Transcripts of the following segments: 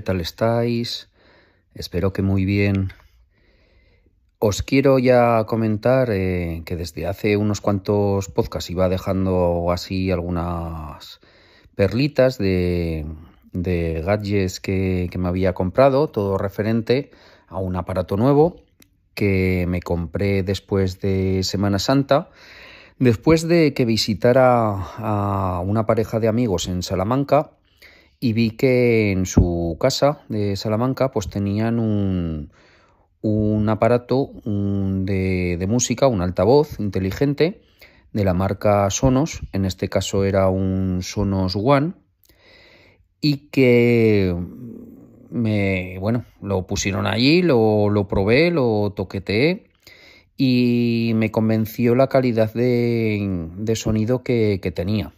¿qué tal estáis? Espero que muy bien. Os quiero ya comentar eh, que desde hace unos cuantos podcasts iba dejando así algunas perlitas de, gadgets que, que me había comprado, todo referente a un aparato nuevo que me compré después de Semana Santa, después de que visitara a una pareja de amigos en Salamanca y vi que en su casa de Salamanca pues tenían un, un aparato de, música, un altavoz inteligente de la marca Sonos, en este caso era un Sonos One, y que me, bueno, lo pusieron allí, lo, lo probé, lo toqueteé y me convenció la calidad de, de sonido que, que tenía.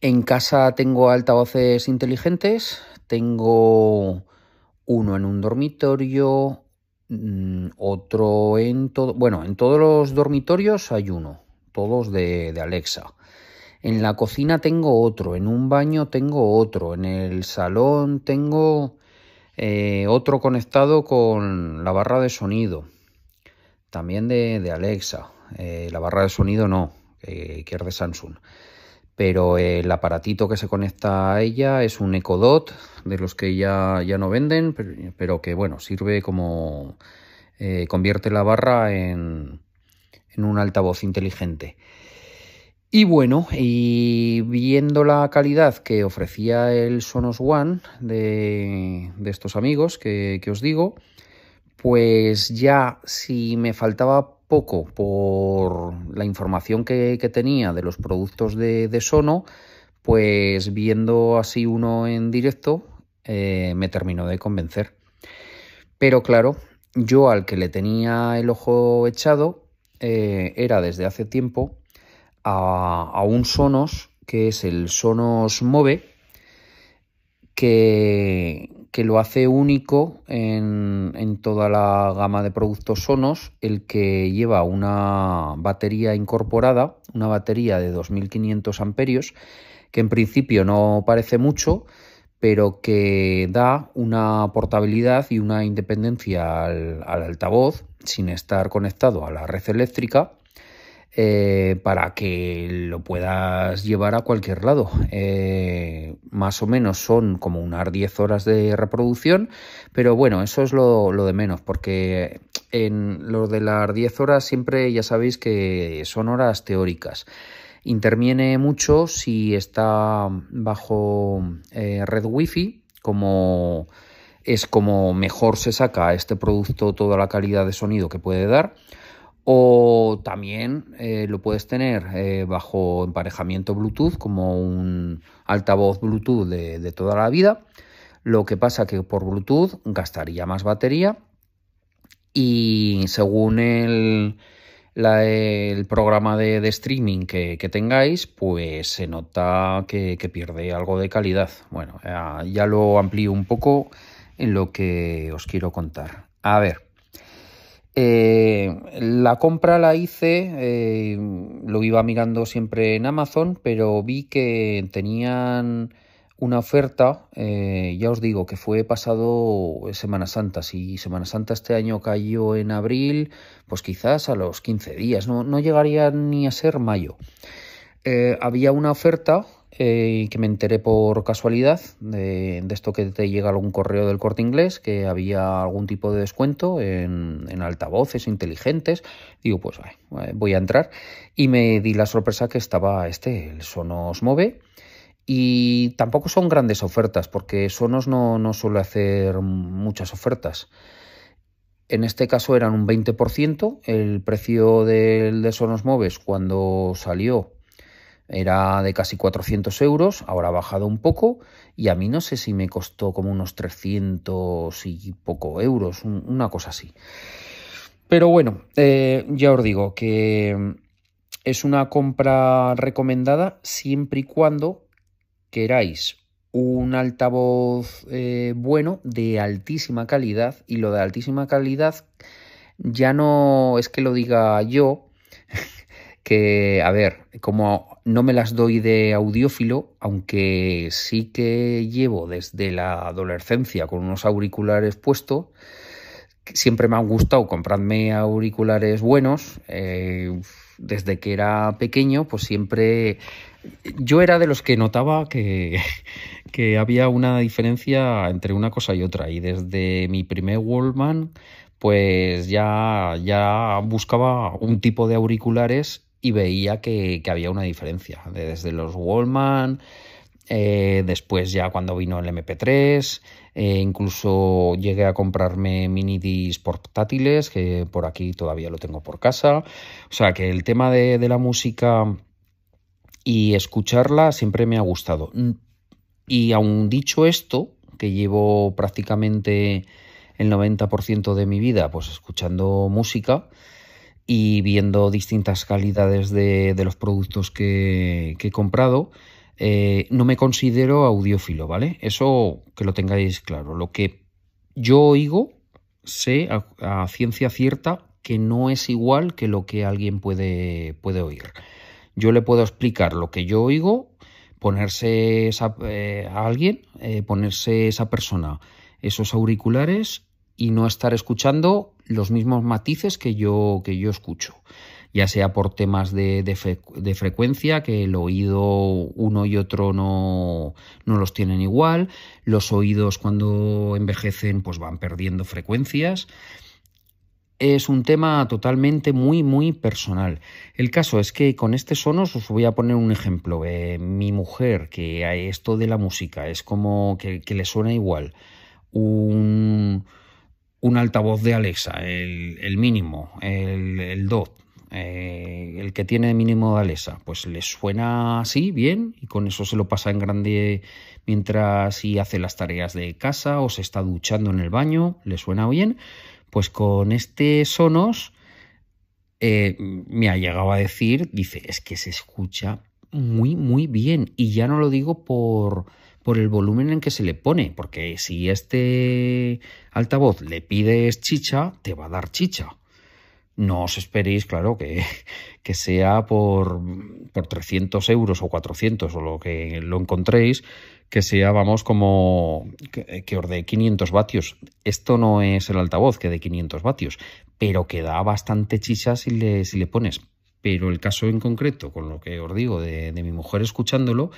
En casa tengo altavoces inteligentes, tengo uno en un dormitorio, mm, otro en todo, bueno, en todos los dormitorios hay uno, todos de, Alexa. En la cocina tengo otro, en un baño tengo otro, en el salón tengo eh, otro conectado con la barra de sonido, también de, Alexa. Eh, la barra de sonido no, que es de Samsung pero el aparatito que se conecta a ella es un Echo Dot, de los que ya, ya no venden, pero, pero, que bueno, sirve como eh, convierte la barra en, en un altavoz inteligente. Y bueno, y viendo la calidad que ofrecía el Sonos One de, de estos amigos que, que os digo, pues ya si me faltaba poco por la información que, tenía de los productos de, de, Sono, pues viendo así uno en directo eh, me terminó de convencer. Pero claro, yo al que le tenía el ojo echado eh, era desde hace tiempo a, a, un Sonos que es el Sonos Move, que, que lo hace único en, en, toda la gama de productos Sonos, el que lleva una batería incorporada, una batería de 2500 amperios, que en principio no parece mucho, pero que da una portabilidad y una independencia al, al altavoz sin estar conectado a la red eléctrica eh, para que lo puedas llevar a cualquier lado. Eh, más o menos son como unas 10 horas de reproducción, pero bueno, eso es lo, lo, de menos, porque en lo de las 10 horas siempre ya sabéis que son horas teóricas. Interviene mucho si está bajo eh, red wifi, como es como mejor se saca este producto toda la calidad de sonido que puede dar o también eh, lo puedes tener eh, bajo emparejamiento Bluetooth como un altavoz Bluetooth de, toda la vida. Lo que pasa que por Bluetooth gastaría más batería y según el, el programa de, streaming que, tengáis, pues se nota que, que, pierde algo de calidad. Bueno, ya, ya lo amplío un poco en lo que os quiero contar. A ver. Eh, la compra la hice, eh, lo iba mirando siempre en Amazon, pero vi que tenían una oferta, eh, ya os digo que fue pasado Semana Santa, si Semana Santa este año cayó en abril, pues quizás a los 15 días, no, no llegaría ni a ser mayo. Había una oferta eh, que me enteré por casualidad de, esto que te llega algún correo del corte inglés, que había algún tipo de descuento en, en altavoces inteligentes. Digo, pues voy a entrar y me di la sorpresa que estaba este, el Sonos Move. Y tampoco son grandes ofertas, porque Sonos no, no suele hacer muchas ofertas. En este caso eran un 20%. El precio del de Sonos Moves cuando salió era de casi 400 euros, ahora ha bajado un poco y a mí no sé si me costó como unos 300 y poco euros, una cosa así. Pero bueno, eh, ya os digo que es una compra recomendada siempre y cuando queráis un altavoz eh, bueno de altísima calidad y lo de altísima calidad ya no es que lo diga yo, que a ver, como no me las doy de audiófilo, aunque sí que llevo desde la adolescencia con unos auriculares puestos. Siempre me han gustado comprarme auriculares buenos. Eh, desde que era pequeño, pues siempre yo era de los que notaba que, que, había una diferencia entre una cosa y otra. Y desde mi primer Wallman, pues ya, ya buscaba un tipo de auriculares y veía que, había una diferencia. Desde los Wallman, eh, después ya cuando vino el MP3, eh, incluso llegué a comprarme mini discs portátiles, que por aquí todavía lo tengo por casa. O sea que el tema de, de la música y escucharla siempre me ha gustado. Y aún dicho esto, que llevo prácticamente el 90% de mi vida pues escuchando música, y viendo distintas calidades de, los productos que, he comprado, eh, no me considero audiófilo, ¿vale? Eso que lo tengáis claro. Lo que yo oigo, sé a, ciencia cierta que no es igual que lo que alguien puede, puede oír. Yo le puedo explicar lo que yo oigo, ponerse eh, a alguien, eh, ponerse esa persona esos auriculares y no estar escuchando los mismos matices que yo, que yo escucho, ya sea por temas de, de, frecuencia, que el oído uno y otro no, no, los tienen igual, los oídos cuando envejecen pues van perdiendo frecuencias. Es un tema totalmente muy, muy personal. El caso es que con este sonos os voy a poner un ejemplo. Eh, mi mujer, que esto de la música es como que le suena igual. Un, un altavoz de Alexa, el, mínimo, el, el DOT, eh, el que tiene mínimo de Alexa, pues le suena así bien y con eso se lo pasa en grande mientras si hace las tareas de casa o se está duchando en el baño, le suena bien, pues con este Sonos eh, me ha llegado a decir, dice, es que se escucha muy, muy bien y ya no lo digo por por el volumen en que se le pone, porque si este altavoz le pides chicha, te va a dar chicha. No os esperéis, claro, que, que sea por, por 300 euros o 400 o lo que lo encontréis, que sea, vamos, como que, que os dé 500 vatios. Esto no es el altavoz que de 500 vatios, pero que da bastante chicha si le, si le pones. Pero el caso en concreto, con lo que os digo de, de mi mujer escuchándolo,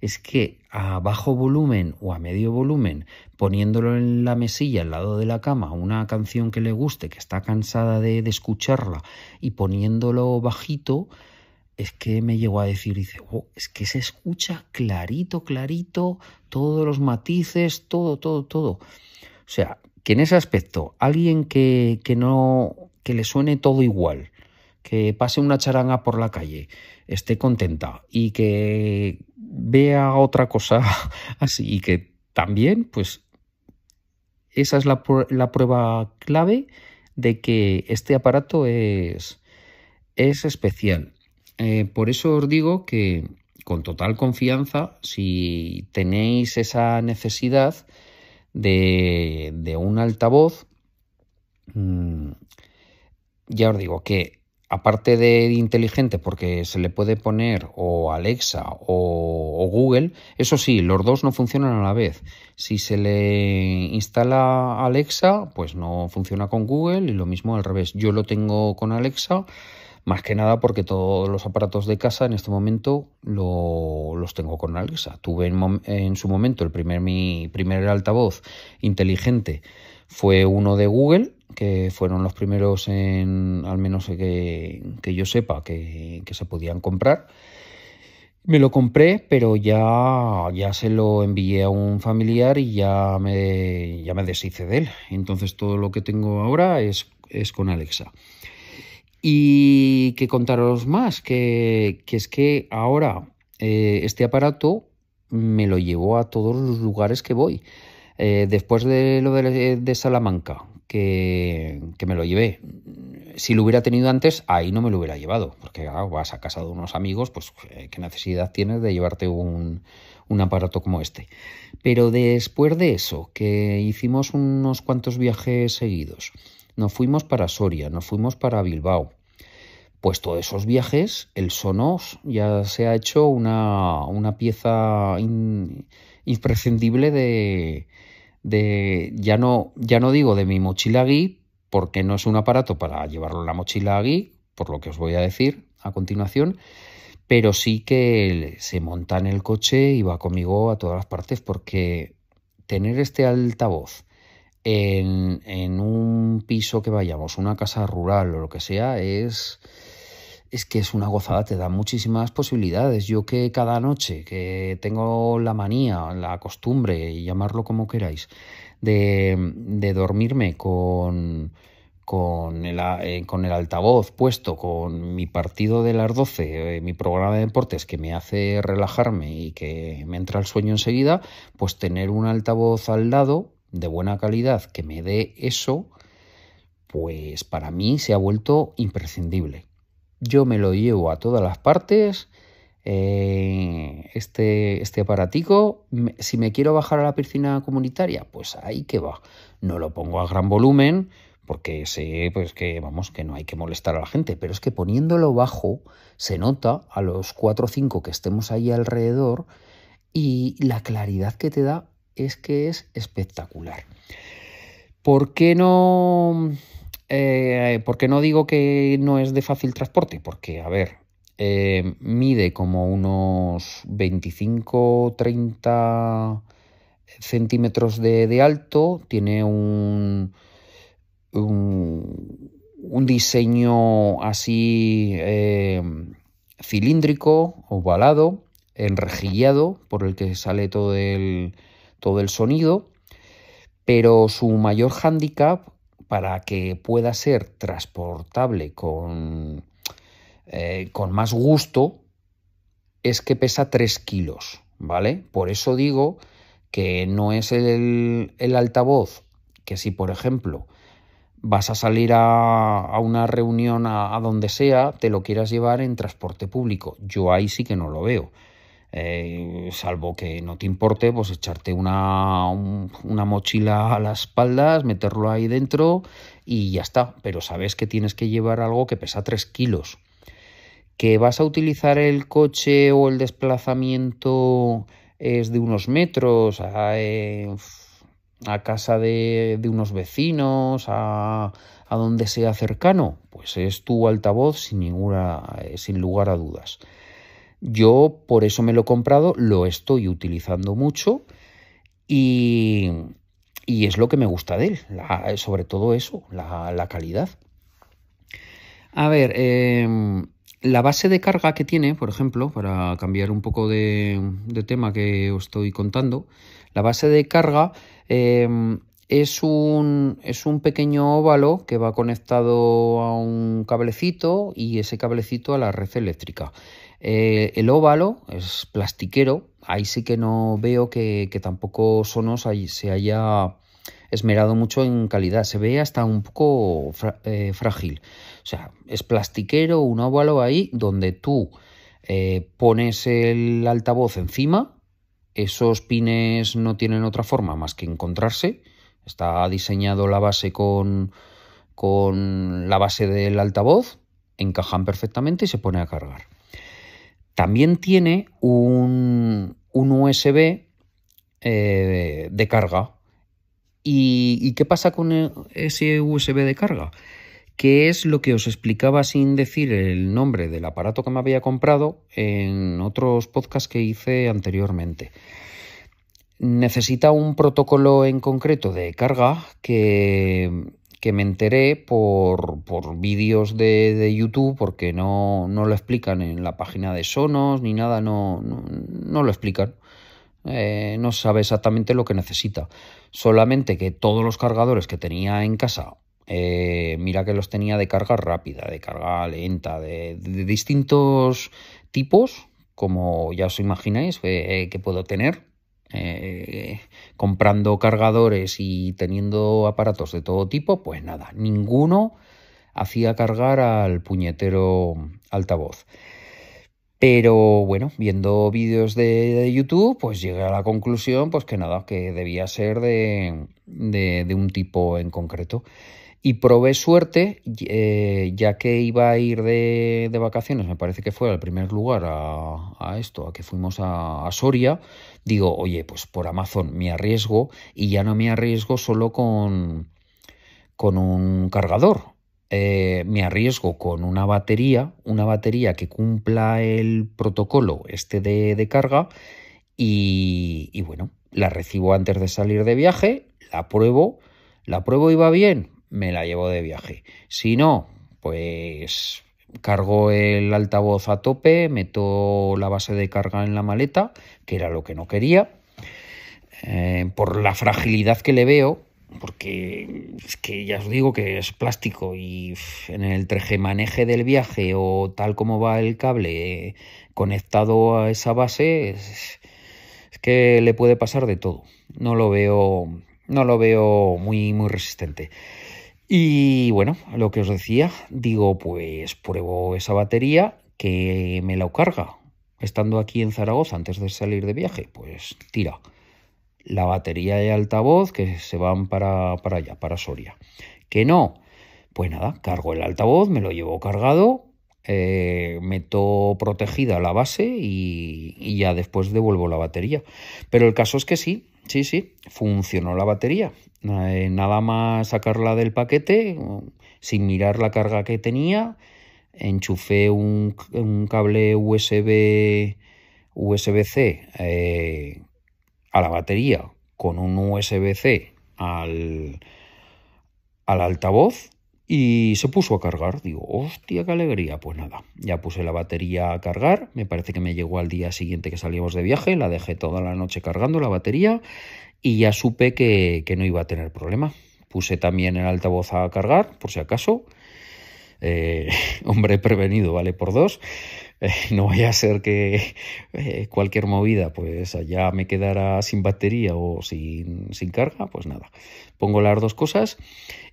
es que a bajo volumen o a medio volumen, poniéndolo en la mesilla al lado de la cama, una canción que le guste, que está cansada de, escucharla, y poniéndolo bajito, es que me llegó a decir, dice, oh, es que se escucha clarito, clarito, todos los matices, todo, todo, todo. O sea, que en ese aspecto, alguien que, que no, que le suene todo igual, que pase una charanga por la calle, esté contenta y que vea otra cosa así y que también, pues, esa es la, prueba clave de que este aparato es, es especial. Eh, por eso os digo que con total confianza, si tenéis esa necesidad de, de un altavoz, mm, ya os digo que aparte de inteligente, porque se le puede poner o Alexa o, Google, eso sí, los dos no funcionan a la vez. Si se le instala Alexa, pues no funciona con Google y lo mismo al revés. Yo lo tengo con Alexa, más que nada porque todos los aparatos de casa en este momento los tengo con Alexa. Tuve en, en su momento el primer, mi primer altavoz inteligente fue uno de Google que fueron los primeros en, al menos que, yo sepa, que, se podían comprar. Me lo compré, pero ya, ya se lo envié a un familiar y ya me, ya me deshice de él. Entonces todo lo que tengo ahora es, es con Alexa. Y que contaros más, que, que es que ahora eh, este aparato me lo llevo a todos los lugares que voy. Eh, después de lo de Salamanca, que, me lo llevé. Si lo hubiera tenido antes, ahí no me lo hubiera llevado, porque vas a casa de unos amigos, pues eh, qué necesidad tienes de llevarte un, un aparato como este. Pero después de eso, que hicimos unos cuantos viajes seguidos, nos fuimos para Soria, nos fuimos para Bilbao, pues todos esos viajes, el Sonos ya se ha hecho una, pieza imprescindible de, de, ya no, ya no digo de mi mochila gui, porque no es un aparato para llevarlo en la mochila gui, por lo que os voy a decir a continuación, pero sí que se monta en el coche y va conmigo a todas las partes, porque tener este altavoz en, en un piso que vayamos, una casa rural o lo que sea, es es que es una gozada, te da muchísimas posibilidades. Yo que cada noche, que tengo la manía, la costumbre, llamarlo como queráis, de, dormirme con, con el, eh, con el altavoz puesto, con mi partido de las 12, eh, mi programa de deportes que me hace relajarme y que me entra el sueño enseguida, pues tener un altavoz al lado de buena calidad que me dé eso, pues para mí se ha vuelto imprescindible. Yo me lo llevo a todas las partes. Eh, este, este aparatico, si me quiero bajar a la piscina comunitaria, pues ahí que va. No lo pongo a gran volumen porque sé pues que vamos que no hay que molestar a la gente, pero es que poniéndolo bajo se nota a los 4 o 5 que estemos ahí alrededor y la claridad que te da es que es espectacular. ¿Por qué no eh, ¿Por qué no digo que no es de fácil transporte? Porque, a ver, eh, mide como unos 25-30 centímetros de, alto, tiene un, un, diseño así eh, cilíndrico, ovalado, enrejillado, por el que sale todo el, todo el sonido, pero su mayor hándicap para que pueda ser transportable con, eh, con más gusto es que pesa 3 kilos, ¿vale? Por eso digo que no es el, altavoz que si, por ejemplo, vas a salir a, una reunión a, donde sea, te lo quieras llevar en transporte público. Yo ahí sí que no lo veo. Eh, salvo que no te importe, pues echarte una, una mochila a las espaldas, meterlo ahí dentro y ya está. Pero sabes que tienes que llevar algo que pesa 3 kilos. Que vas a utilizar el coche o el desplazamiento es de unos metros a, eh, casa de, unos vecinos, a, a donde sea cercano, pues es tu altavoz sin, ninguna, eh, sin lugar a dudas. Yo por eso me lo he comprado, lo estoy utilizando mucho y, es lo que me gusta de él, sobre todo eso, la, calidad. A ver, em, la base de carga que tiene, por ejemplo, para cambiar un poco de, tema que os estoy contando, la base de carga em, es, un, es un pequeño óvalo que va conectado a un cablecito y ese cablecito a la red eléctrica. Eh, el óvalo es plastiquero, ahí sí que no veo que, tampoco Sonos se haya esmerado mucho en calidad, se ve hasta un poco eh, frágil. O sea, es plastiquero, un óvalo ahí donde tú eh, pones el altavoz encima, esos pines no tienen otra forma más que encontrarse, está diseñado la base con, con la base del altavoz, encajan perfectamente y se pone a cargar. También tiene un, USB eh, de carga. ¿Y, qué pasa con ese USB de carga? Que es lo que os explicaba sin decir el nombre del aparato que me había comprado en otros podcasts que hice anteriormente. Necesita un protocolo en concreto de carga que que me enteré por, por vídeos de, de, YouTube, porque no, no, lo explican en la página de Sonos ni nada, no, no, lo explican. Eh, no sabe exactamente lo que necesita. Solamente que todos los cargadores que tenía en casa, eh, mira que los tenía de carga rápida, de carga lenta, de, distintos tipos, como ya os imagináis eh, que puedo tener eh, comprando cargadores y teniendo aparatos de todo tipo, pues nada, ninguno hacía cargar al puñetero altavoz. Pero bueno, viendo vídeos de, YouTube, pues llegué a la conclusión, pues que nada, que debía ser de, de, un tipo en concreto. Y probé suerte, eh, ya que iba a ir de, vacaciones, me parece que fue al primer lugar a, esto, a que fuimos a, Soria, digo, oye, pues por Amazon me arriesgo y ya no me arriesgo solo con, con un cargador, eh, me arriesgo con una batería, una batería que cumpla el protocolo este de, carga y, y bueno, la recibo antes de salir de viaje, la pruebo, la pruebo y va bien, me la llevo de viaje. Si no, pues cargo el altavoz a tope, meto la base de carga en la maleta, que era lo que no quería, eh, por la fragilidad que le veo, porque es que ya os digo que es plástico y en el maneje del viaje o tal como va el cable conectado a esa base, es, es que le puede pasar de todo. No lo veo, no lo veo muy, muy resistente. Y bueno, lo que os decía, digo, pues pruebo esa batería que me la carga. Estando aquí en Zaragoza antes de salir de viaje, pues tira. La batería y altavoz que se van para, para allá, para Soria. Que no, pues nada, cargo el altavoz, me lo llevo cargado, eh, meto protegida la base y, ya después devuelvo la batería. Pero el caso es que sí, sí, sí, funcionó la batería. Eh, nada más sacarla del paquete, sin mirar la carga que tenía, enchufé un, cable USB USB-C eh, a la batería con un USB-C al, al altavoz y se puso a cargar. Digo, hostia, qué alegría. Pues nada, ya puse la batería a cargar. Me parece que me llegó al día siguiente que salíamos de viaje. La dejé toda la noche cargando la batería y ya supe que, no iba a tener problema. Puse también el altavoz a cargar, por si acaso. Eh, hombre prevenido vale por dos. Eh, no vaya a ser que eh, cualquier movida, pues allá me quedara sin batería o sin, sin, carga, pues nada. Pongo las dos cosas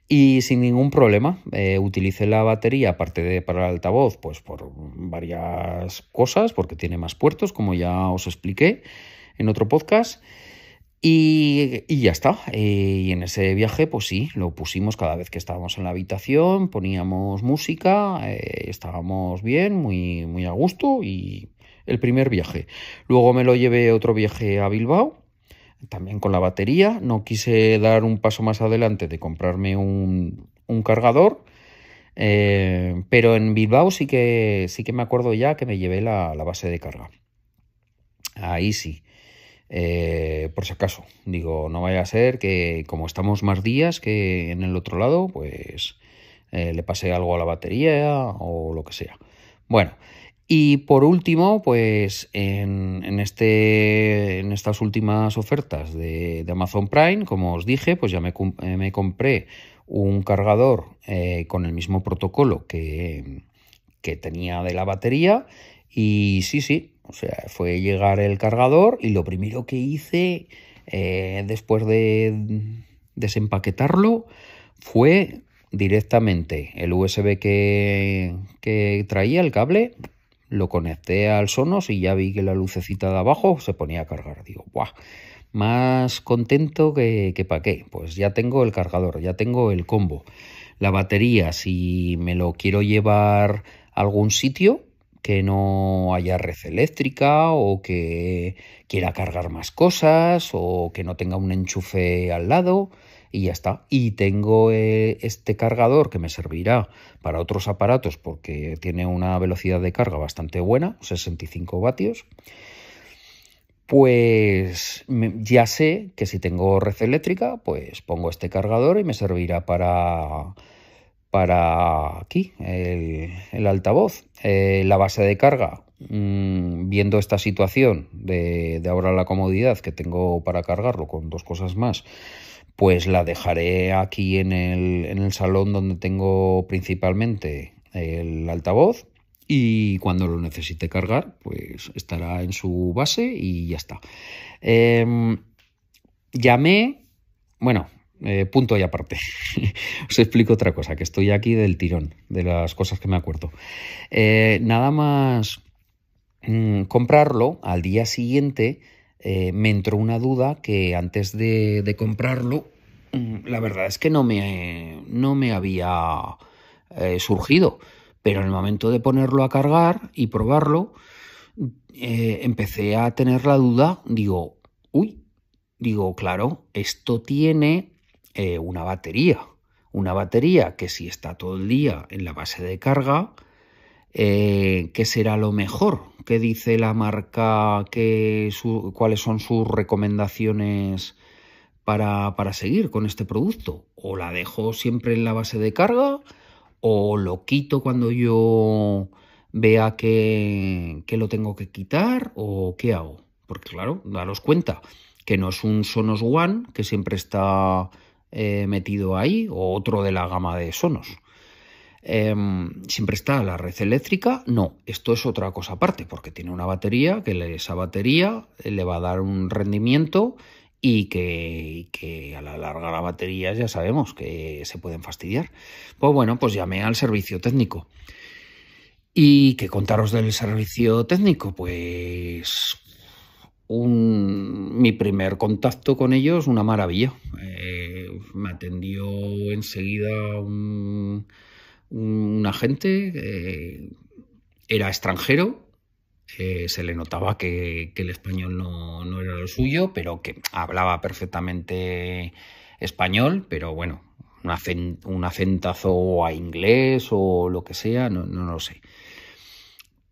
y sin ningún problema. utilicé la batería, aparte de para el altavoz, pues por varias cosas, porque tiene más puertos, como ya os expliqué en otro podcast. Y, ya está. Eh, y en ese viaje, pues sí, lo pusimos cada vez que estábamos en la habitación, poníamos música, eh, estábamos bien, muy, muy a gusto y el primer viaje. Luego me lo llevé otro viaje a Bilbao, también con la batería. No quise dar un paso más adelante de comprarme un, cargador. Eh, pero en Bilbao sí que sí que me acuerdo ya que me llevé la base de carga. Ahí sí. Eh, por si acaso, digo, no vaya a ser que como estamos más días que en el otro lado, pues eh, le pase algo a la batería o lo que sea. Bueno, y por último, pues en, este, en estas últimas ofertas de, Amazon Prime, como os dije, pues ya me, eh, me compré un cargador con el mismo protocolo que, que tenía de la batería y sí, sí, o sea, fue llegar el cargador y lo primero que hice eh, después de desempaquetarlo fue directamente el USB que, traía, el cable, lo conecté al Sonos y ya vi que la lucecita de abajo se ponía a cargar. Digo, ¡buah! Más contento que, que qué. Pues ya tengo el cargador, ya tengo el combo. La batería, si me lo quiero llevar a algún sitio, que no haya red eléctrica o que quiera cargar más cosas o que no tenga un enchufe al lado y ya está. Y tengo eh, este cargador que me servirá para otros aparatos porque tiene una velocidad de carga bastante buena, 65 vatios. Pues ya sé que si tengo red eléctrica, pues pongo este cargador y me servirá para para aquí, el, altavoz. Eh, la base de carga, mm, viendo esta situación de, ahora la comodidad que tengo para cargarlo con dos cosas más, pues la dejaré aquí en el, salón donde tengo principalmente el altavoz y cuando lo necesite cargar, pues estará en su base y ya está. Em, llamé, bueno, eh, punto y aparte. Os explico otra cosa, que estoy aquí del tirón, de las cosas que me acuerdo. Eh, nada más mm, comprarlo, al día siguiente eh, me entró una duda que antes de, comprarlo mm, la verdad es que no me, no me había surgido. Pero en el momento de ponerlo a cargar y probarlo, empecé a tener la duda, digo, uy, digo, claro, esto tiene eh, una batería. Una batería que si está todo el día en la base de carga, ¿qué será lo mejor? ¿Qué dice la marca? ¿Qué ¿Cuáles son sus recomendaciones para, para seguir con este producto? ¿O la dejo siempre en la base de carga? ¿O lo quito cuando yo vea que, que lo tengo que quitar? ¿O qué hago? Porque claro, daros cuenta que no es un Sonos One que siempre está eh, metido ahí o otro de la gama de Sonos. Em, siempre está la red eléctrica. No, esto es otra cosa aparte, porque tiene una batería que esa batería le va a dar un rendimiento y que, a la larga la batería ya sabemos que se pueden fastidiar. Pues bueno, pues llamé al servicio técnico. ¿Y qué contaros del servicio técnico? Pues mi primer contacto con ellos, una maravilla. Eh, me atendió enseguida un, agente, eh, era extranjero, eh, se le notaba que, el español no, era lo suyo, pero que hablaba perfectamente español, pero bueno, un, acentazo a inglés o lo que sea, no, no, lo sé.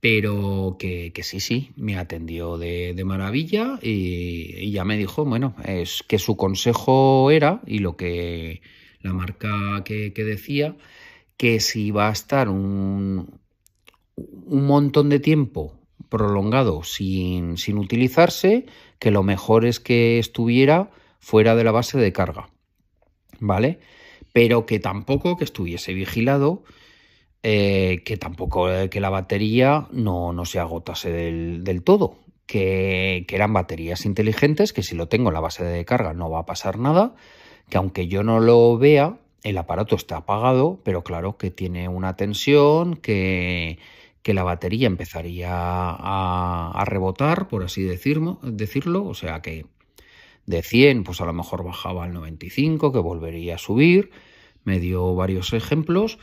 Pero que, sí, sí, me atendió de, maravilla y, ya me dijo, bueno, es que su consejo era, y lo que la marca que, decía, que si va a estar un, un montón de tiempo prolongado sin, sin utilizarse, que lo mejor es que estuviera fuera de la base de carga, ¿vale? Pero que tampoco que estuviese vigilado, eh, que tampoco eh, que la batería no, no se agotase del, del todo, que, que, eran baterías inteligentes, que si lo tengo en la base de carga no va a pasar nada, que aunque yo no lo vea, el aparato está apagado, pero claro que tiene una tensión, que, que la batería empezaría a, rebotar, por así decirlo, decirlo, o sea que de 100 pues a lo mejor bajaba al 95, que volvería a subir, me dio varios ejemplos,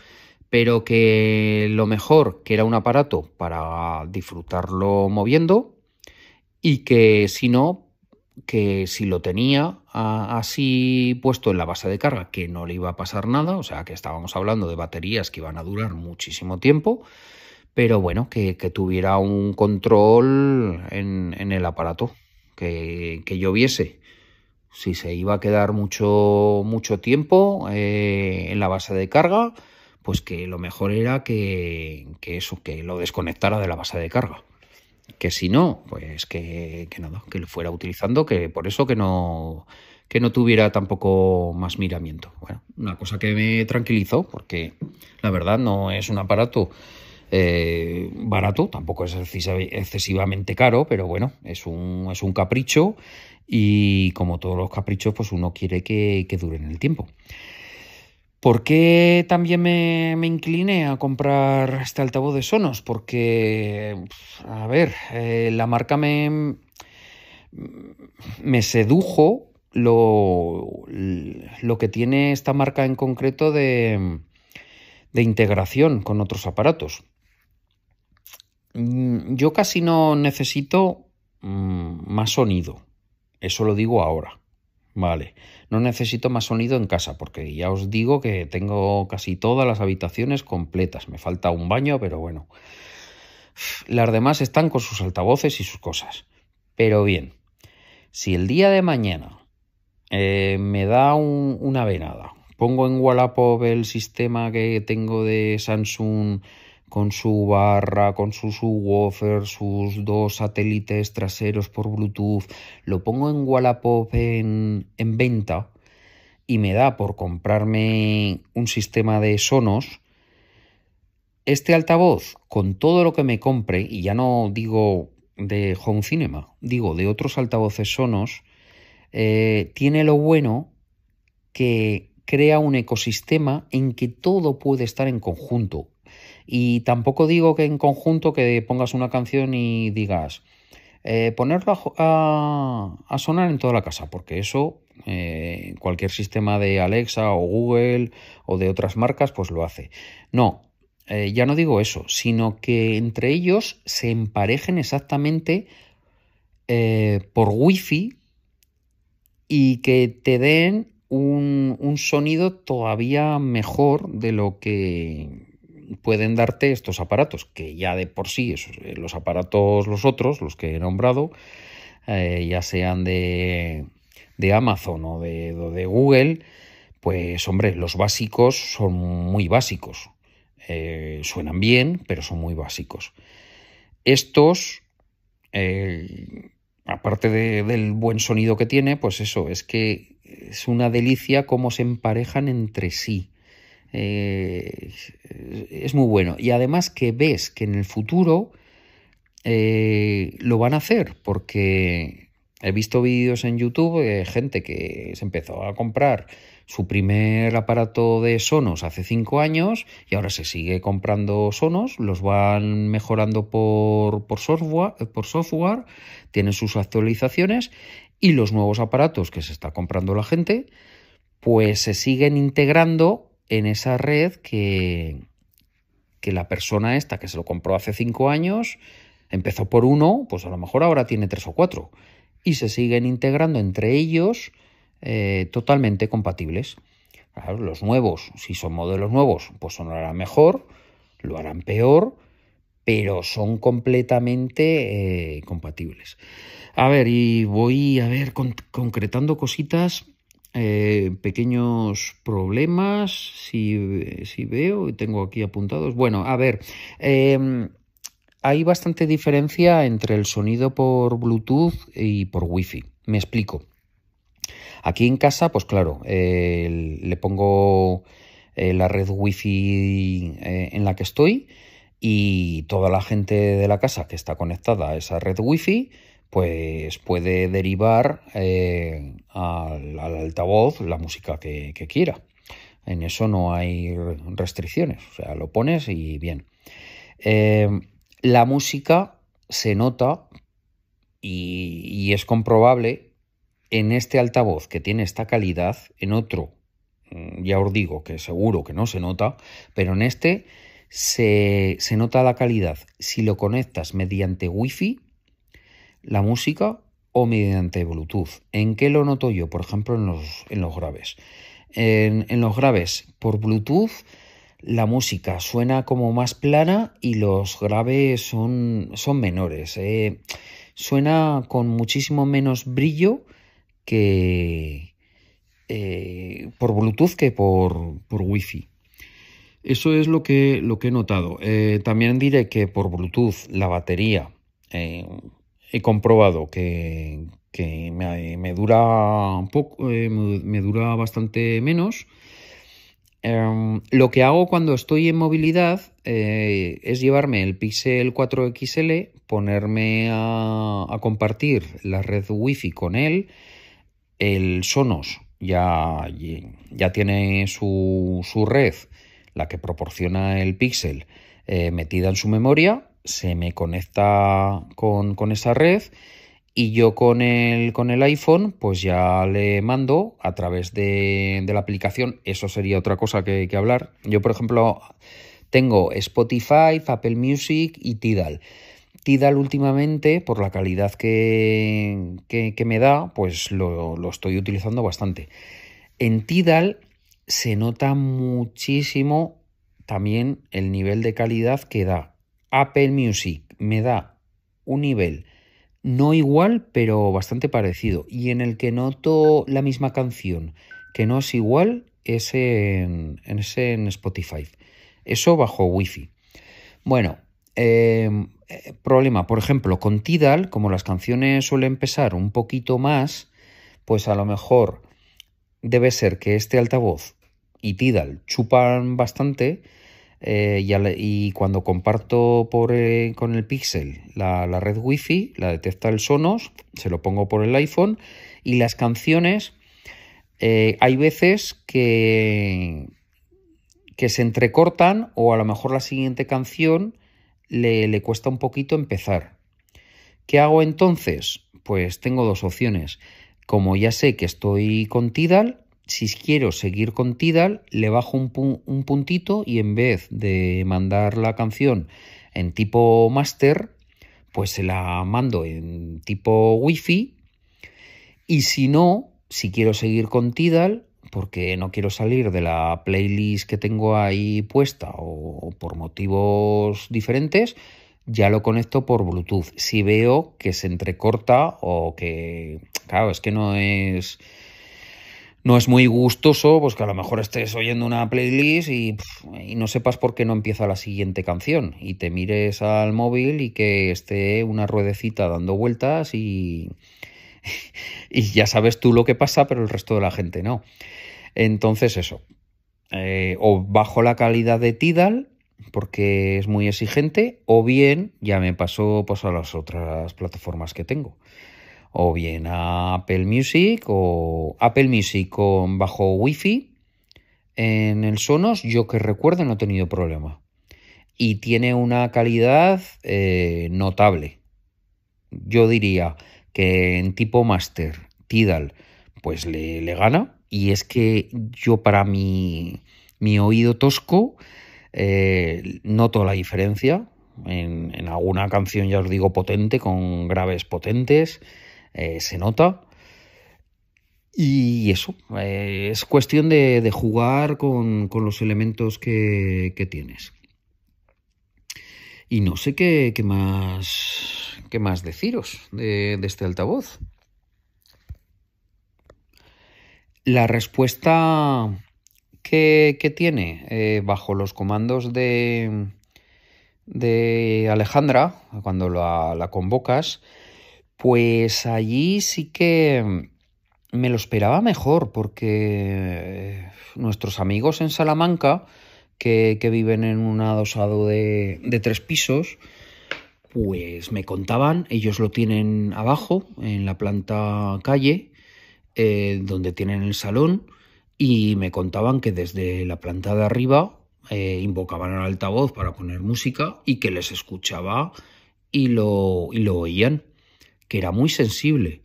pero que lo mejor que era un aparato para disfrutarlo moviendo y que si no, que si lo tenía así puesto en la base de carga, que no le iba a pasar nada, o sea que estábamos hablando de baterías que iban a durar muchísimo tiempo, pero bueno, que, tuviera un control en, el aparato, que, que, lloviese. Si se iba a quedar mucho, mucho tiempo eh, en la base de carga, pues que lo mejor era que, eso, que lo desconectara de la base de carga. Que si no, pues que, que nada, que lo fuera utilizando, que por eso que no, que no tuviera tampoco más miramiento. Bueno, una cosa que me tranquilizó, porque la verdad no es un aparato eh, barato, tampoco es excesivamente caro, pero bueno, es un, es un capricho y como todos los caprichos, pues uno quiere que, que duren el tiempo. ¿Por qué también me, incliné a comprar este altavoz de Sonos? Porque, a ver, eh, la marca me, me sedujo lo, que tiene esta marca en concreto de, de integración con otros aparatos. Mm, yo casi no necesito mm, más sonido. Eso lo digo ahora. Vale. No necesito más sonido en casa porque ya os digo que tengo casi todas las habitaciones completas. Me falta un baño, pero bueno. Las demás están con sus altavoces y sus cosas. Pero bien, si el día de mañana eh, me da una venada, pongo en Wallapop el sistema que tengo de Samsung con su barra, con su subwoofer, sus dos satélites traseros por Bluetooth, lo pongo en Wallapop en, en venta y me da por comprarme un sistema de Sonos, este altavoz, con todo lo que me compre, y ya no digo de Home Cinema, digo de otros altavoces Sonos, eh, tiene lo bueno que crea un ecosistema en que todo puede estar en conjunto. Y tampoco digo que en conjunto que pongas una canción y digas, Eh, ponerlo a, sonar en toda la casa, porque eso eh, cualquier sistema de Alexa o Google o de otras marcas pues lo hace. No, eh, ya no digo eso, sino que entre ellos se emparejen exactamente por wifi y que te den un sonido todavía mejor de lo que pueden darte estos aparatos, que ya de por sí, eh, los aparatos, los otros, los que he nombrado, eh, ya sean de, de Amazon o de, de, Google, pues hombre, los básicos son muy básicos. Eh, suenan bien, pero son muy básicos. Estos, aparte del buen sonido que tiene, pues eso, es que es una delicia cómo se emparejan entre sí. Eh, es muy bueno. Y además que ves que en el futuro eh, lo van a hacer, porque he visto vídeos en YouTube de gente que se empezó a comprar su primer aparato de Sonos hace cinco años y ahora se sigue comprando Sonos, los van mejorando por, por, software, por software, tienen sus actualizaciones y los nuevos aparatos que se está comprando la gente, pues se siguen integrando en esa red que, que la persona esta que se lo compró hace cinco años empezó por uno, pues a lo mejor ahora tiene tres o cuatro. Y se siguen integrando entre ellos eh, totalmente compatibles. los nuevos, si son modelos nuevos, pues sonarán mejor, lo harán peor, pero son completamente eh, compatibles. A ver, y voy a ver concretando cositas eh, pequeños problemas, si, si, veo, tengo aquí apuntados. Bueno, a ver, em, hay bastante diferencia entre el sonido por Bluetooth y por Wi-Fi. Me explico. Aquí en casa, pues claro, le pongo eh, la red Wi-Fi eh, en la que estoy y toda la gente de la casa que está conectada a esa red Wi-Fi pues puede derivar eh, al, altavoz la música que, quiera. En eso no hay restricciones, o sea, lo pones y bien. Eh, la música se nota y, es comprobable en este altavoz que tiene esta calidad, en otro, mm, ya os digo que seguro que no se nota, pero en este se, se nota la calidad. Si lo conectas mediante Wi-Fi, la música o mediante Bluetooth. ¿En qué lo noto yo? Por ejemplo, en los, en los graves. En, los graves, por Bluetooth, la música suena como más plana y los graves son, son menores. Eh. Suena con muchísimo menos brillo que eh, por Bluetooth que por, por Wi-Fi. Eso es lo que, lo que he notado. Eh, también diré que por Bluetooth la batería he comprobado que, me, dura un poco, eh, me dura bastante menos. Em, lo que hago cuando estoy en movilidad eh, es llevarme el Pixel 4 XL, ponerme a, compartir la red Wi-Fi con él. El Sonos ya, ya tiene su, red, la que proporciona el Pixel, eh, metida en su memoria se me conecta con, esa red y yo con el, con el iPhone pues ya le mando a través de, la aplicación, eso sería otra cosa que, que, hablar. Yo por ejemplo tengo Spotify, Apple Music y Tidal. Tidal últimamente, por la calidad que, que, me da, pues lo, lo estoy utilizando bastante. En Tidal se nota muchísimo también el nivel de calidad que da Apple Music me da un nivel no igual, pero bastante parecido. Y en el que noto la misma canción que no es igual es en, en Spotify. Eso bajo Wi-Fi. Bueno, em, eh, problema, por ejemplo, con Tidal, como las canciones suelen pesar un poquito más, pues a lo mejor debe ser que este altavoz y Tidal chupan bastante eh, y, cuando comparto por, eh, con el Pixel la, red Wi-Fi, la detecta el Sonos, se lo pongo por el iPhone y las canciones, eh, hay veces que, que se entrecortan o a lo mejor la siguiente canción le, le cuesta un poquito empezar. ¿Qué hago entonces? Pues tengo dos opciones. Como ya sé que estoy con Tidal, si quiero seguir con Tidal, le bajo un, un puntito y en vez de mandar la canción en tipo master, pues se la mando en tipo wifi y si no, si quiero seguir con Tidal, porque no quiero salir de la playlist que tengo ahí puesta o por motivos diferentes, ya lo conecto por Bluetooth. Si veo que se entrecorta o que, claro, es que no es no es muy gustoso, pues que a lo mejor estés oyendo una playlist y, no sepas por qué no empieza la siguiente canción y te mires al móvil y que esté una ruedecita dando vueltas y, ya sabes tú lo que pasa, pero el resto de la gente no. Entonces eso, eh, o bajo la calidad de Tidal porque es muy exigente, o bien ya me paso pues, a las otras plataformas que tengo o bien a Apple Music o Apple Music con bajo Wi-Fi en el Sonos, yo que recuerdo no he tenido problema. Y tiene una calidad eh, notable. Yo diría que en tipo Master, Tidal, pues le, gana. Y es que yo para mi, mi oído tosco eh, noto la diferencia. En, en, alguna canción, ya os digo, potente, con graves potentes. Eh, se nota. Y eso, eh, es cuestión de, jugar con, los elementos que, tienes. Y no sé qué, más, qué más deciros de, este altavoz. La respuesta que, tiene eh, bajo los comandos de, de Alejandra, cuando la convocas, pues allí sí que me lo esperaba mejor, porque nuestros amigos en Salamanca, que, viven en un adosado de, tres pisos, pues me contaban, ellos lo tienen abajo, en la planta calle, eh, donde tienen el salón, y me contaban que desde la planta de arriba eh, invocaban al altavoz para poner música y que les escuchaba y lo, y lo oían que era muy sensible.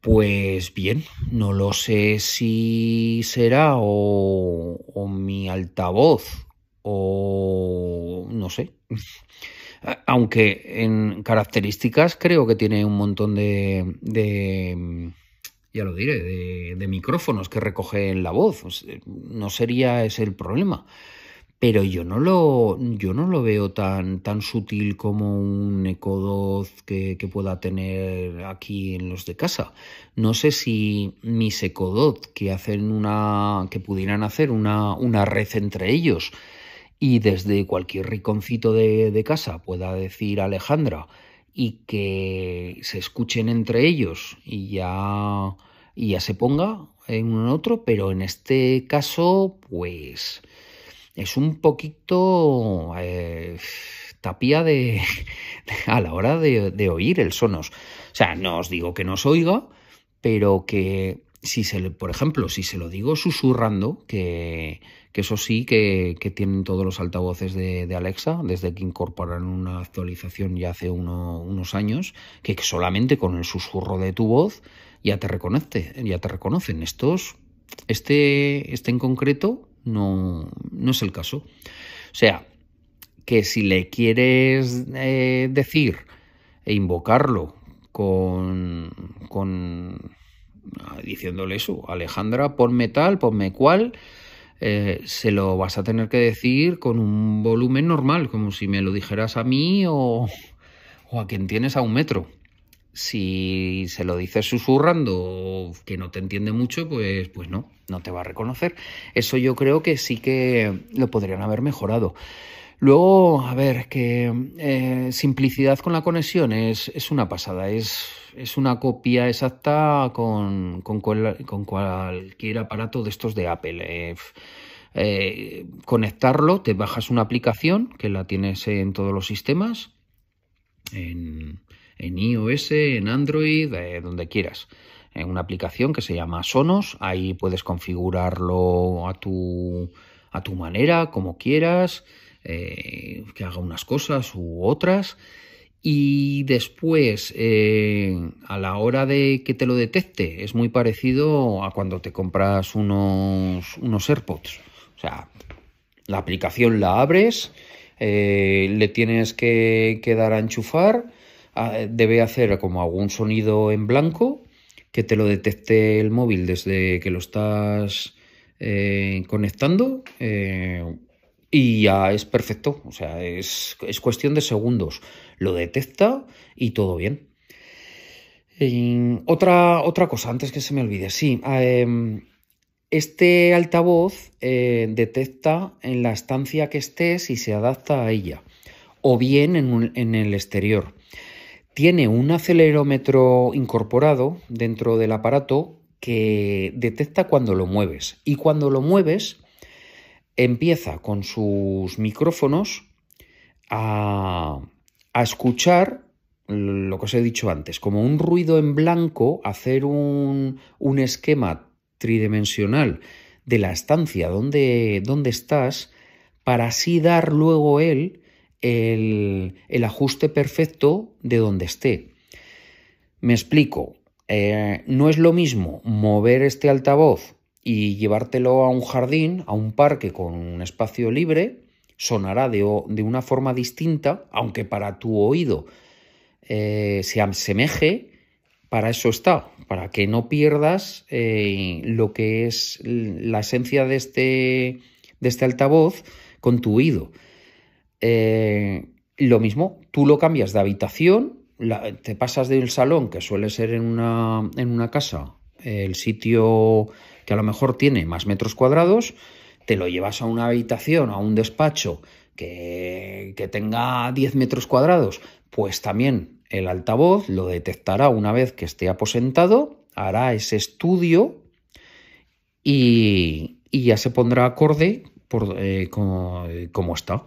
Pues bien, no lo sé si será o, mi altavoz o no sé. Aunque en características creo que tiene un montón de, de ya lo diré, de, de, micrófonos que recogen la voz. Pues, no sería ese el problema pero yo no lo, yo no lo veo tan, tan sutil como un Eco que, que, pueda tener aquí en los de casa. No sé si mis Eco que hacen una, que pudieran hacer una, una red entre ellos y desde cualquier riconcito de, de casa pueda decir Alejandra y que se escuchen entre ellos y ya, y ya se ponga en uno en otro, pero en este caso, pues es un poquito eh, tapía de, a la hora de, oír el sonos. O sea, no os digo que no os oiga, pero que si se le, por ejemplo, si se lo digo susurrando, que, eso sí que, tienen todos los altavoces de, Alexa, desde que incorporaron una actualización ya hace unos años, que solamente con el susurro de tu voz ya te reconoce, ya te reconocen. Estos, este, este en concreto, no, no es el caso. O sea, que si le quieres eh, decir e invocarlo con, con diciéndole eso, Alejandra, ponme tal, ponme cual, eh, se lo vas a tener que decir con un volumen normal, como si me lo dijeras a mí o, o a quien tienes a un metro. Si se lo dices susurrando que no te entiende mucho, pues, pues no, no te va a reconocer. Eso yo creo que sí que lo podrían haber mejorado. Luego, a ver, que eh, simplicidad con la conexión es, es una pasada, es, es, una copia exacta con, con, con, cualquier aparato de estos de Apple. Eh, eh, conectarlo, te bajas una aplicación que la tienes en todos los sistemas, en iOS, en Android, eh, donde quieras. En una aplicación que se llama Sonos, ahí puedes configurarlo a tu, a tu manera, como quieras, eh, que haga unas cosas u otras. Y después, eh, a la hora de que te lo detecte, es muy parecido a cuando te compras unos, unos AirPods. O sea, la aplicación la abres, le tienes que, dar a enchufar, debe hacer como algún sonido en blanco que te lo detecte el móvil desde que lo estás eh, conectando y ya es perfecto, o sea, es, cuestión de segundos. Lo detecta y todo bien. otra, otra cosa, antes que se me olvide, sí. Em, este altavoz eh, detecta en la estancia que estés y se adapta a ella, o bien en, en el exterior. Tiene un acelerómetro incorporado dentro del aparato que detecta cuando lo mueves. Y cuando lo mueves, empieza con sus micrófonos a, escuchar lo que os he dicho antes, como un ruido en blanco, hacer un, esquema tridimensional de la estancia donde, donde, estás, para así dar luego él el, ajuste perfecto de donde esté. Me explico, eh, no es lo mismo mover este altavoz y llevártelo a un jardín, a un parque con un espacio libre, sonará de, de una forma distinta, aunque para tu oído eh, se asemeje, para eso está, para que no pierdas eh, lo que es la esencia este, de este altavoz con tu oído. Eh, lo mismo, tú lo cambias de habitación, te pasas del salón, que suele ser en una, en una casa, el sitio que a lo mejor tiene más metros cuadrados, te lo llevas a una habitación, a un despacho que, tenga 10 metros cuadrados, pues también el altavoz lo detectará una vez que esté aposentado, hará ese estudio y, ya se pondrá acorde por, eh, como, está.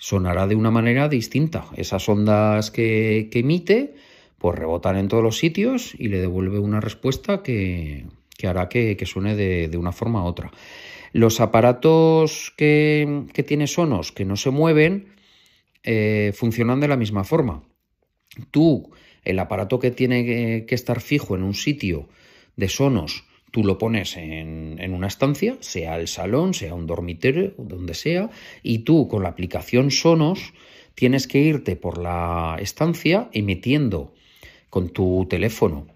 Sonará de una manera distinta. Esas ondas que, emite, pues rebotan en todos los sitios y le devuelve una respuesta que, que hará que, suene de, una forma u otra. Los aparatos que, que tiene Sonos que no se mueven eh, funcionan de la misma forma. Tú, el aparato que tiene que, estar fijo en un sitio de Sonos, tú lo pones en, en, una estancia, sea el salón, sea un dormitorio, donde sea, y tú con la aplicación Sonos tienes que irte por la estancia emitiendo con tu teléfono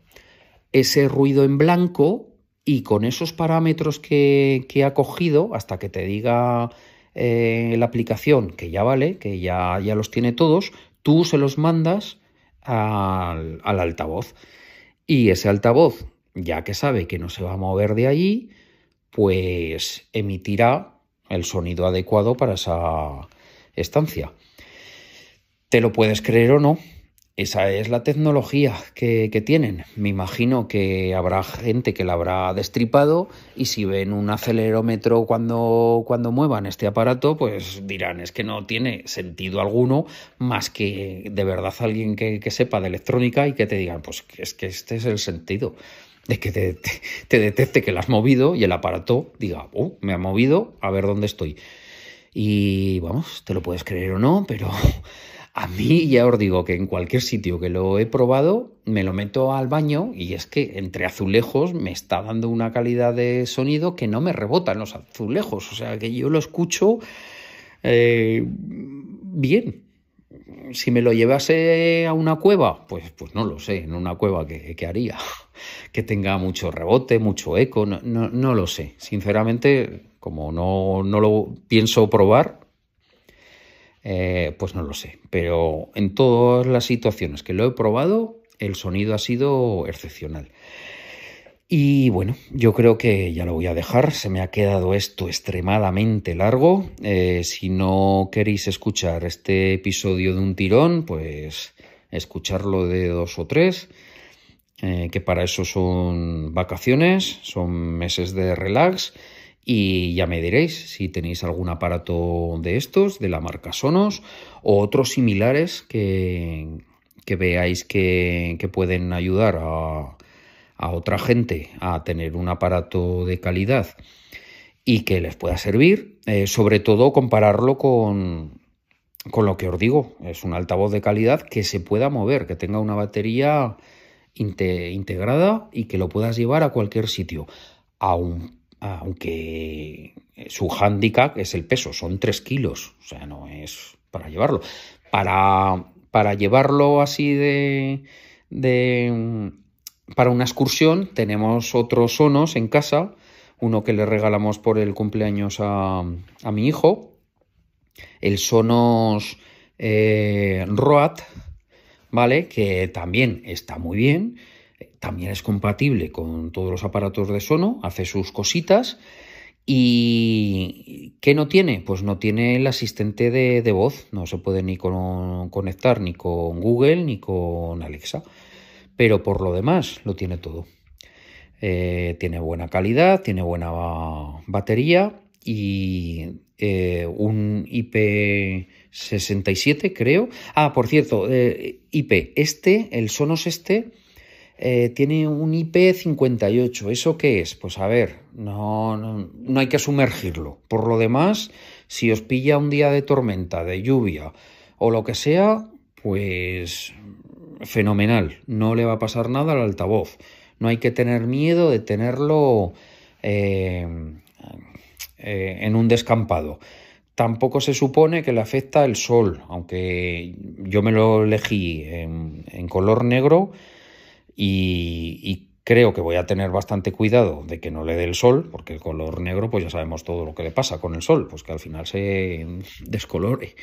ese ruido en blanco y con esos parámetros que, ha cogido, hasta que te diga eh, la aplicación que ya vale, que ya, ya los tiene todos, tú se los mandas al, altavoz. Y ese altavoz, ya que sabe que no se va a mover de allí, pues emitirá el sonido adecuado para esa estancia. Te lo puedes creer o no, esa es la tecnología que, tienen. Me imagino que habrá gente que la habrá destripado y si ven un acelerómetro cuando, cuando muevan este aparato, pues dirán, es que no tiene sentido alguno más que de verdad alguien que, sepa de electrónica y que te digan, pues es que este es el sentido de que te, te, detecte que la has movido y el aparato diga, oh, me ha movido, a ver dónde estoy. Y vamos, te lo puedes creer o no, pero a mí ya os digo que en cualquier sitio que lo he probado, me lo meto al baño y es que entre azulejos me está dando una calidad de sonido que no me rebota en los azulejos. O sea que yo lo escucho eh, bien. Si me lo llevase a una cueva, pues, pues no lo sé, en una cueva que, haría. Que tenga mucho rebote, mucho eco, no, no, lo sé. Sinceramente, como no, no lo pienso probar, eh, pues no lo sé. Pero en todas las situaciones que lo he probado, el sonido ha sido excepcional. Y bueno, yo creo que ya lo voy a dejar. Se me ha quedado esto extremadamente largo. Eh, si no queréis escuchar este episodio de un tirón, pues escucharlo de dos o tres. Eh, que para eso son vacaciones, son meses de relax y ya me diréis si tenéis algún aparato de estos, de la marca Sonos, o otros similares que, veáis que, pueden ayudar a, otra gente a tener un aparato de calidad y que les pueda servir. Eh, sobre todo compararlo con, con lo que os digo, es un altavoz de calidad que se pueda mover, que tenga una batería integrada y que lo puedas llevar a cualquier sitio. aunque su handicap es el peso, son 3 kilos, o sea, no es para llevarlo. Para, para llevarlo así de, para una excursión tenemos otros sonos en casa, uno que le regalamos por el cumpleaños a, a mi hijo, el Sonos eh, Road, ¿vale? Que también está muy bien, también es compatible con todos los aparatos de sono, hace sus cositas. ¿Y qué no tiene? Pues no tiene el asistente de, voz, no se puede ni conectar ni con Google ni con Alexa, pero por lo demás lo tiene todo. Eh, tiene buena calidad, tiene buena batería y eh, un IP67, creo. Ah, por cierto, eh, IP este, el Sonos este, tiene un IP58. ¿Eso qué es? Pues a ver, no, no, no hay que sumergirlo. Por lo demás, si os pilla un día de tormenta, de lluvia o lo que sea, pues fenomenal. No le va a pasar nada al altavoz. No hay que tener miedo de tenerlo eh, en un descampado. Tampoco se supone que le afecta el sol, aunque yo me lo elegí en, color negro y, creo que voy a tener bastante cuidado de que no le dé el sol, porque el color negro, pues ya sabemos todo lo que le pasa con el sol, pues que al final se descolore.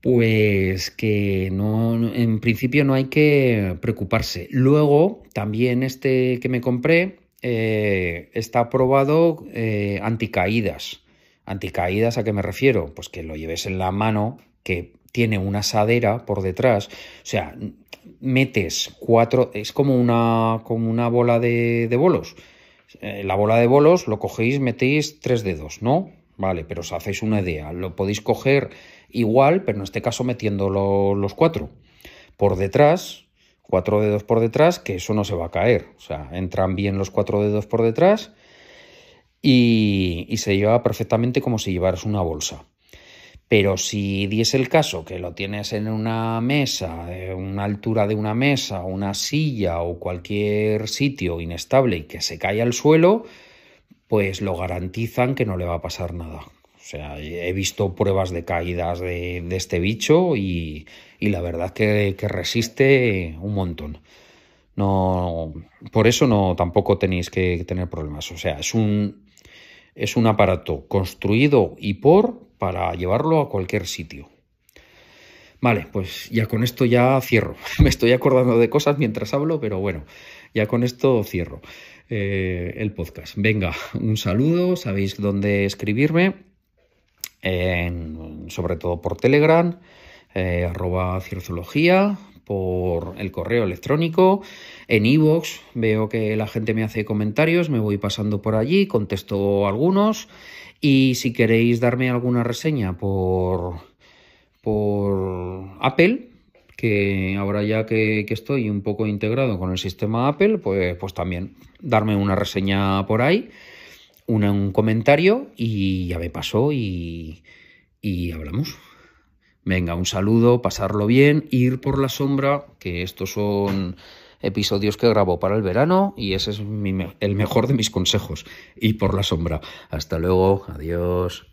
Pues que no, en principio no hay que preocuparse. Luego, también este que me compré, eh, está aprobado eh, anticaídas. ¿Anticaídas a qué me refiero? Pues que lo lleves en la mano, que tiene una asadera por detrás. O sea, metes cuatro, es como una, como una bola de, bolos. Eh, la bola de bolos lo cogéis, metéis tres dedos, ¿no? Vale, pero os hacéis una idea. Lo podéis coger igual, pero en este caso metiendo los cuatro. Por detrás cuatro dedos por detrás, que eso no se va a caer. O sea, entran bien los cuatro dedos por detrás y, se lleva perfectamente como si llevaras una bolsa. Pero si diese el caso que lo tienes en una mesa, en una altura de una mesa, una silla o cualquier sitio inestable y que se cae al suelo, pues lo garantizan que no le va a pasar nada. Sea, he visto pruebas de caídas de, este bicho y, la verdad que, que, resiste un montón. No, por eso no tampoco tenéis que tener problemas. O sea, es un, es un aparato construido y por para llevarlo a cualquier sitio. Vale, pues ya con esto ya cierro. Me estoy acordando de cosas mientras hablo, pero bueno, ya con esto cierro eh, el podcast. Venga, un saludo, sabéis dónde escribirme sobre todo por Telegram, eh, arroba por el correo electrónico, en iVoox veo que la gente me hace comentarios, me voy pasando por allí, contesto algunos. Y si queréis darme alguna reseña por, por Apple, que ahora ya que, que, estoy un poco integrado con el sistema Apple, pues, pues también darme una reseña por ahí un comentario y ya me pasó y, y hablamos. Venga, un saludo, pasarlo bien, ir por la sombra, que estos son episodios que grabo para el verano y ese es el mejor de mis consejos, ir por la sombra. Hasta luego, adiós.